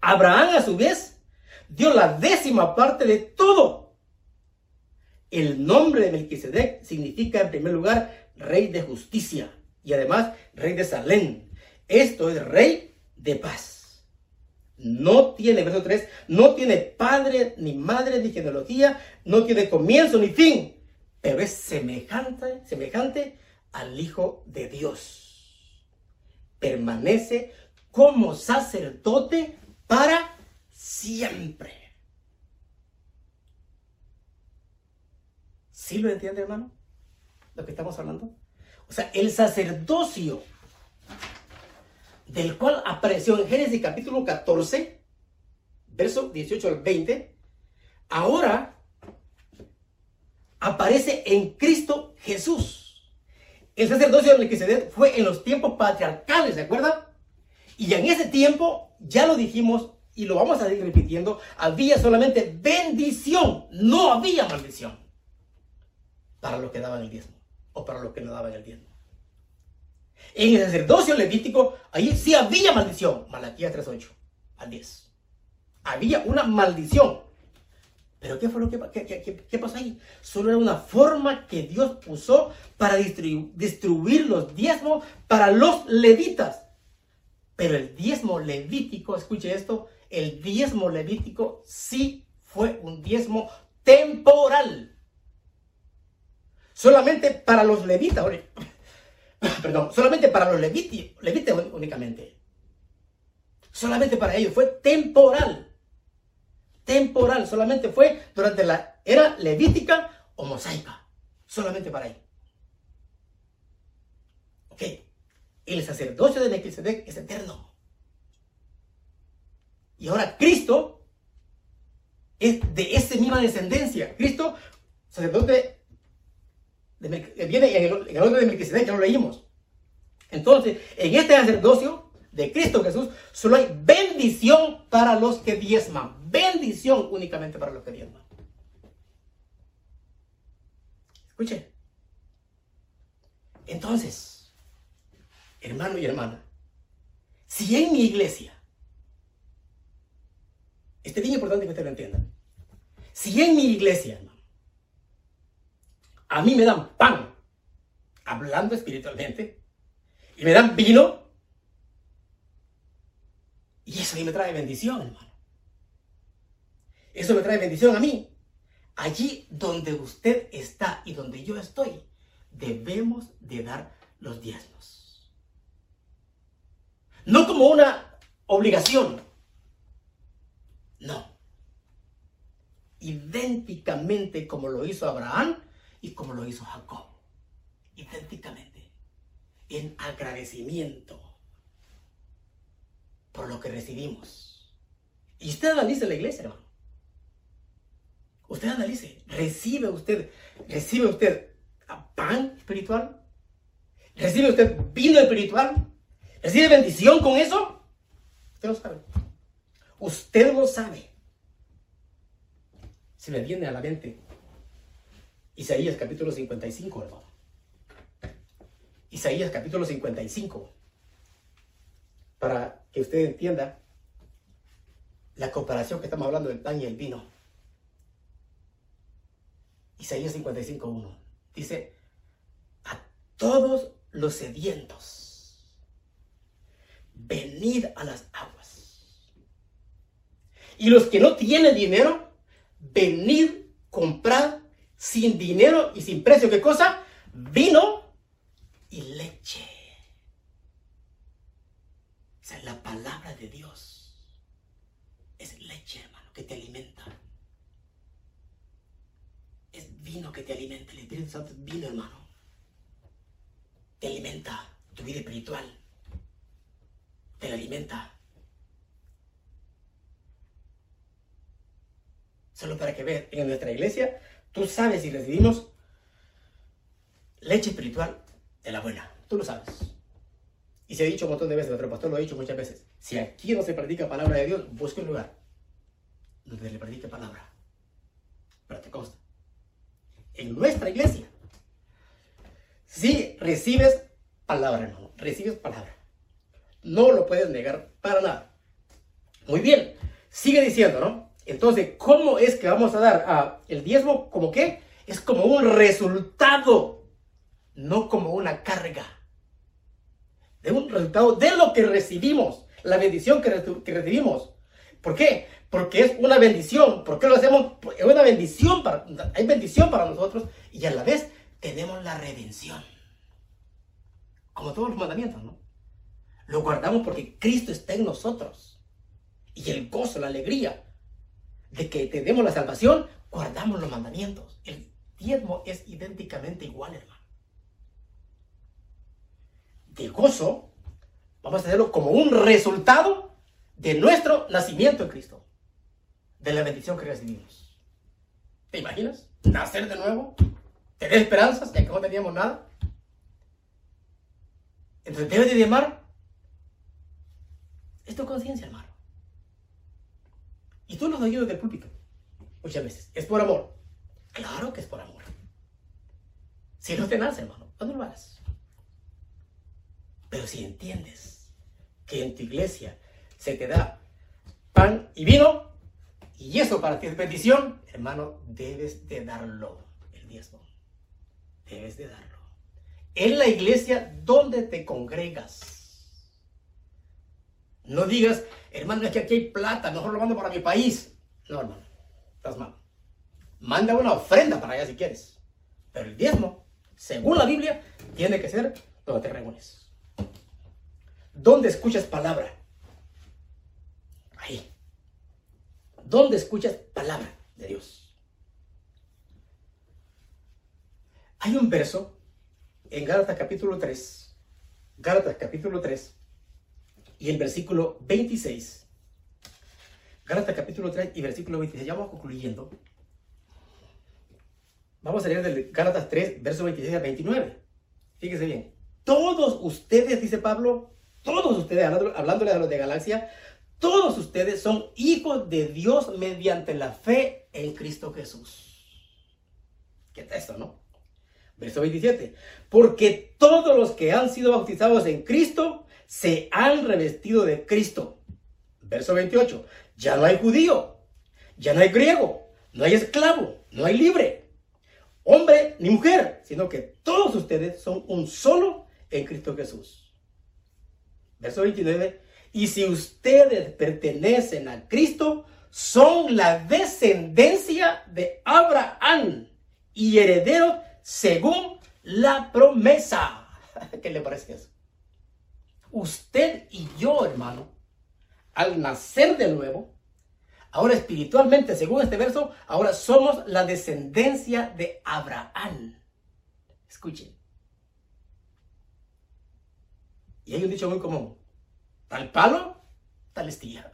Abraham a su vez dio la décima parte de todo. El nombre de Melquisedec significa en primer lugar rey de justicia y además rey de Salem. Esto es rey de paz. No tiene, verso 3, no tiene padre, ni madre, ni genealogía, no tiene comienzo ni fin, pero es semejante, semejante al Hijo de Dios. Permanece como sacerdote para siempre. ¿Sí lo entiende, hermano? Lo que estamos hablando. O sea, el sacerdocio del cual apareció en Génesis capítulo 14, verso 18 al 20, ahora aparece en Cristo Jesús. El sacerdocio del que se fue en los tiempos patriarcales, ¿se acuerdan? Y en ese tiempo, ya lo dijimos y lo vamos a seguir repitiendo, había solamente bendición, no había maldición para los que daban el diezmo o para los que no daban el diezmo. En el sacerdocio levítico, ahí sí había maldición. Malaquías 3.8 al 10. Había una maldición. Pero ¿qué fue lo que qué, pasó ahí? Solo era una forma que Dios usó para distribuir los diezmos para los levitas. Pero el diezmo levítico, escuche esto, el diezmo levítico sí fue un diezmo temporal. Solamente para los levitas, perdón, solamente para los levitas, únicamente. Solamente para ellos, fue temporal. Temporal, solamente fue durante la era levítica o mosaica. Solamente para ellos. Ok. El sacerdocio de Melquisedec es eterno. Y ahora Cristo es de esa misma descendencia. Cristo, sacerdote viene en el, orden de Melquisedec, ya lo leímos. Entonces, en este sacerdocio de Cristo Jesús, solo hay bendición para los que diezman. Bendición únicamente para los que diezman. Escuche. Entonces, hermano y hermana, si en mi iglesia, este es bien importante que ustedes lo entiendan, si en mi iglesia, hermano, a mí me dan pan, hablando espiritualmente, y me dan vino, y eso a mí me trae bendición, hermano. Eso me trae bendición a mí. Allí donde usted está y donde yo estoy, debemos de dar los diezmos. No como una obligación. No. Idénticamente como lo hizo Abraham, y como lo hizo Jacob, idénticamente, en agradecimiento por lo que recibimos. Y usted analice la iglesia, hermano. Usted analice, recibe usted, recibe usted pan espiritual, recibe usted vino espiritual, recibe bendición con eso. Usted lo sabe. Usted lo sabe. Se me viene a la mente Isaías capítulo 55, hermano. Isaías capítulo 55. Para que usted entienda la comparación que estamos hablando del pan y el vino. Isaías 55.1 dice, a todos los sedientos, venid a las aguas. Y los que no tienen dinero, venid, sin dinero y sin precio. ¿Qué cosa? Vino y leche. Esa es la palabra de Dios. Es leche, hermano, que te alimenta. Es vino que te alimenta. El Espíritu Santo es vino, hermano. Te alimenta tu vida espiritual. Te alimenta. Solo para que vean, en nuestra iglesia Tú sabes si recibimos leche espiritual de la buena. Tú lo sabes. Y se ha dicho un montón de veces, nuestro pastor lo ha dicho muchas veces. Si aquí no se predica palabra de Dios, busca un lugar donde le predique palabra. Pero te consta. En nuestra iglesia, si recibes palabra, hermano, recibes palabra. No lo puedes negar para nada. Muy bien, sigue diciendo, ¿no? Entonces, ¿cómo es que vamos a dar el diezmo? ¿Como qué? Es como un resultado, no como una carga. De un resultado de lo que recibimos. la bendición que, recibimos. ¿Por qué? Porque es una bendición. ¿Por qué lo hacemos? Es una bendición para, hay bendición para nosotros y a la vez tenemos la redención. Como todos los mandamientos, ¿no? Lo guardamos porque Cristo está en nosotros. Y el gozo, la alegría de que tenemos la salvación, guardamos los mandamientos. El diezmo es idénticamente igual, hermano. De gozo, vamos a tenerlo como un resultado de nuestro nacimiento en Cristo, de la bendición que recibimos. ¿Te imaginas? Nacer de nuevo, tener esperanzas, que no teníamos nada. Entonces debes de llamar. Es tu conciencia, hermano. Y tú lo has oído del púlpito. Muchas veces. Es por amor. Claro que es por amor. Si no te nace, hermano, no lo hagas. Pero si entiendes que en tu iglesia se te da pan y vino, y eso para ti es bendición, hermano, debes de darlo, el diezmo. Debes de darlo. En la iglesia donde te congregas. No digas, hermano, es que aquí hay plata, mejor lo mando para mi país. No, hermano, estás mal. Manda una ofrenda para allá si quieres. Pero el diezmo, según la Biblia, tiene que ser donde te reúnes. ¿Dónde escuchas palabra? Ahí. ¿Dónde escuchas palabra de Dios? Hay un verso en Gálatas capítulo 3, Gálatas capítulo 3, y el versículo 26. Gálatas capítulo 3 y versículo 26. Ya vamos concluyendo. Vamos a leer del Gálatas 3, verso 26 a 29. Fíjese bien. Todos ustedes, dice Pablo, todos ustedes, hablándole a los de Galaxia, todos ustedes son hijos de Dios mediante la fe en Cristo Jesús. ¿Qué texto, no? Verso 27. Porque todos los que han sido bautizados en Cristo se han revestido de Cristo. Verso 28. Ya no hay judío, ya no hay griego, no hay esclavo, no hay libre, hombre ni mujer, sino que todos ustedes son un solo en Cristo Jesús. Verso 29. Y si ustedes pertenecen a Cristo, son la descendencia de Abraham y herederos según la promesa. ¿Qué le parece eso? Usted y yo, hermano, al nacer de nuevo, ahora espiritualmente, según este verso, ahora somos la descendencia de Abraham. Escuchen. Y hay un dicho muy común. Tal palo, tal estilla.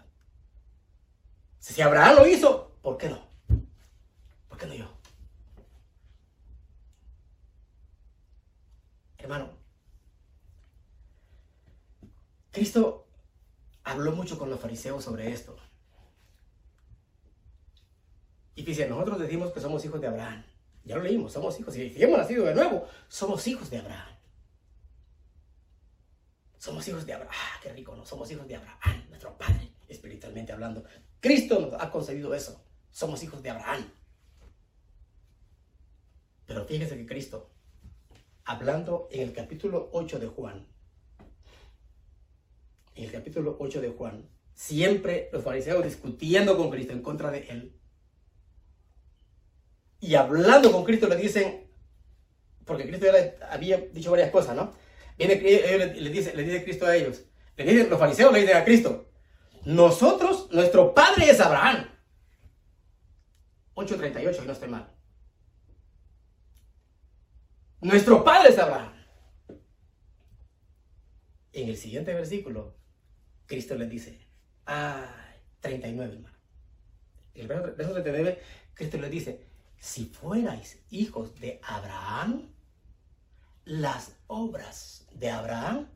Si Abraham lo hizo, ¿por qué no? ¿Por qué no yo? Hermano, Cristo habló mucho con los fariseos sobre esto. Y dice, nosotros decimos que somos hijos de Abraham. Ya lo leímos, somos hijos. Y hemos nacido de nuevo, somos hijos de Abraham. Somos hijos de Abraham. Ah, qué rico, ¿no? Somos hijos de Abraham, nuestro Padre, espiritualmente hablando. Cristo nos ha concedido eso. Somos hijos de Abraham. Pero fíjese que Cristo hablando en el capítulo 8 de Juan. En el capítulo 8 de Juan, siempre los fariseos discutiendo con Cristo en contra de él. Y hablando con Cristo le dicen, porque Cristo ya le había dicho varias cosas, ¿no? Viene, le, dice, le dice Cristo a ellos, le dicen, los fariseos le dicen a Cristo, nosotros, nuestro padre es Abraham. 8.38, y no estoy mal. Nuestro padre es Abraham. En el siguiente versículo, Cristo les dice, ah, 39, hermano. El verso 39, Cristo les dice, si fuerais hijos de Abraham, las obras de Abraham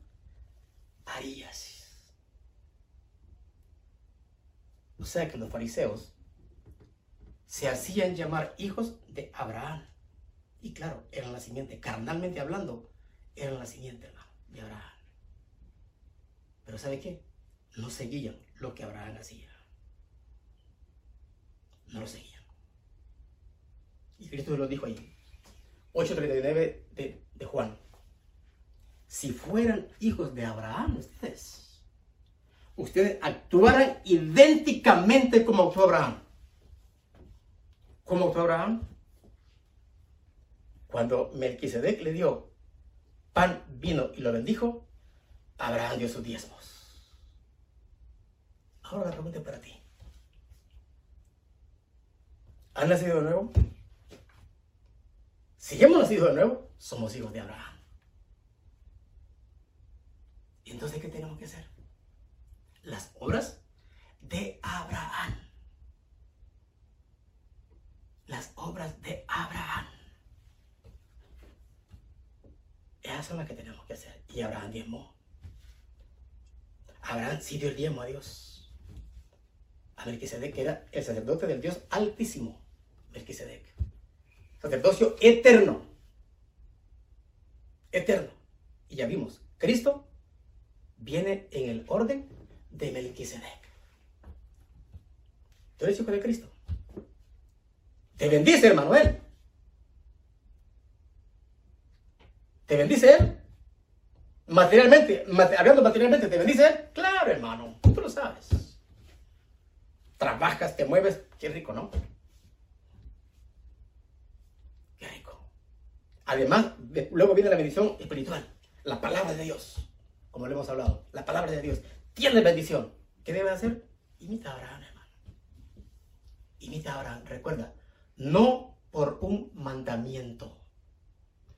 harías. O sea que los fariseos se hacían llamar hijos de Abraham. Y claro, era la simiente, carnalmente hablando, era la hermano, de Abraham. Pero ¿sabe qué? No seguían lo que Abraham hacía. No lo seguían. Y Cristo lo dijo ahí. 8.39 de, de Juan. Si fueran hijos de Abraham ustedes, ustedes actuaran idénticamente como actuó Abraham. ¿Cómo actuó Abraham? Cuando Melquisedec le dio pan, vino y lo bendijo, Abraham dio sus diezmos. Ahora la pregunta es para ti. ¿Han nacido de nuevo? Si hemos nacido de nuevo, somos hijos de Abraham. ¿Y entonces qué tenemos que hacer? Las obras de Abraham. Las obras de Abraham. Esas son las que tenemos que hacer. Y Abraham diezmó. Abraham sí el diezmo a Dios. A Melquisedec, que era el sacerdote del Dios Altísimo. Melquisedec. Sacerdocio eterno. Eterno. Y ya vimos, Cristo viene en el orden de Melquisedec. Tú eres hijo de Cristo. Te bendice, hermano, él. ¿Te bendice él? Materialmente, hablando materialmente, ¿te bendice él? Claro, hermano, tú lo sabes. Trabajas, te mueves, qué rico, ¿no? Qué rico. Además, luego viene la bendición espiritual, la palabra de Dios, como le hemos hablado, la palabra de Dios. Tiene bendición. ¿Qué debe hacer? Imita a Abraham, hermano. Imita a Abraham. Recuerda, no por un mandamiento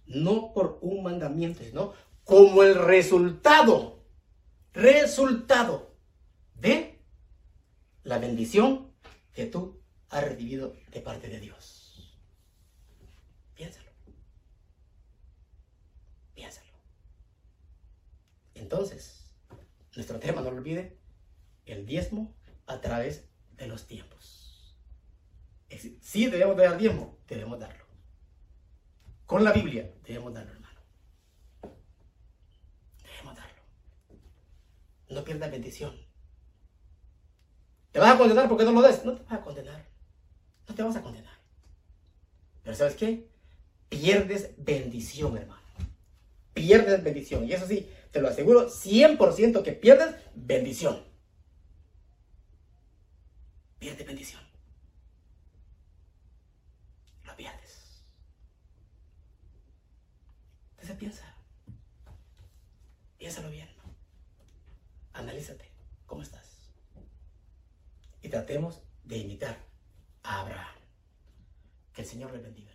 no por un mandamiento, sino como el resultado, resultado de la bendición que tú has recibido de parte de Dios. Piénsalo. Piénsalo. Entonces, nuestro tema, no lo olvide, el diezmo a través de los tiempos. Si debemos dar diezmo, debemos darlo con la Biblia, debemos darlo, hermano. Debemos darlo. No pierdas bendición. ¿Te vas a condenar porque no lo des? No te vas a condenar. No te vas a condenar. Pero ¿sabes qué? Pierdes bendición, hermano. Pierdes bendición. Y eso sí, te lo aseguro 100% que pierdes bendición. Pierdes bendición. piensa. Piénsalo bien. Analízate. ¿Cómo estás? Y tratemos de imitar a Abraham. Que el Señor le bendiga.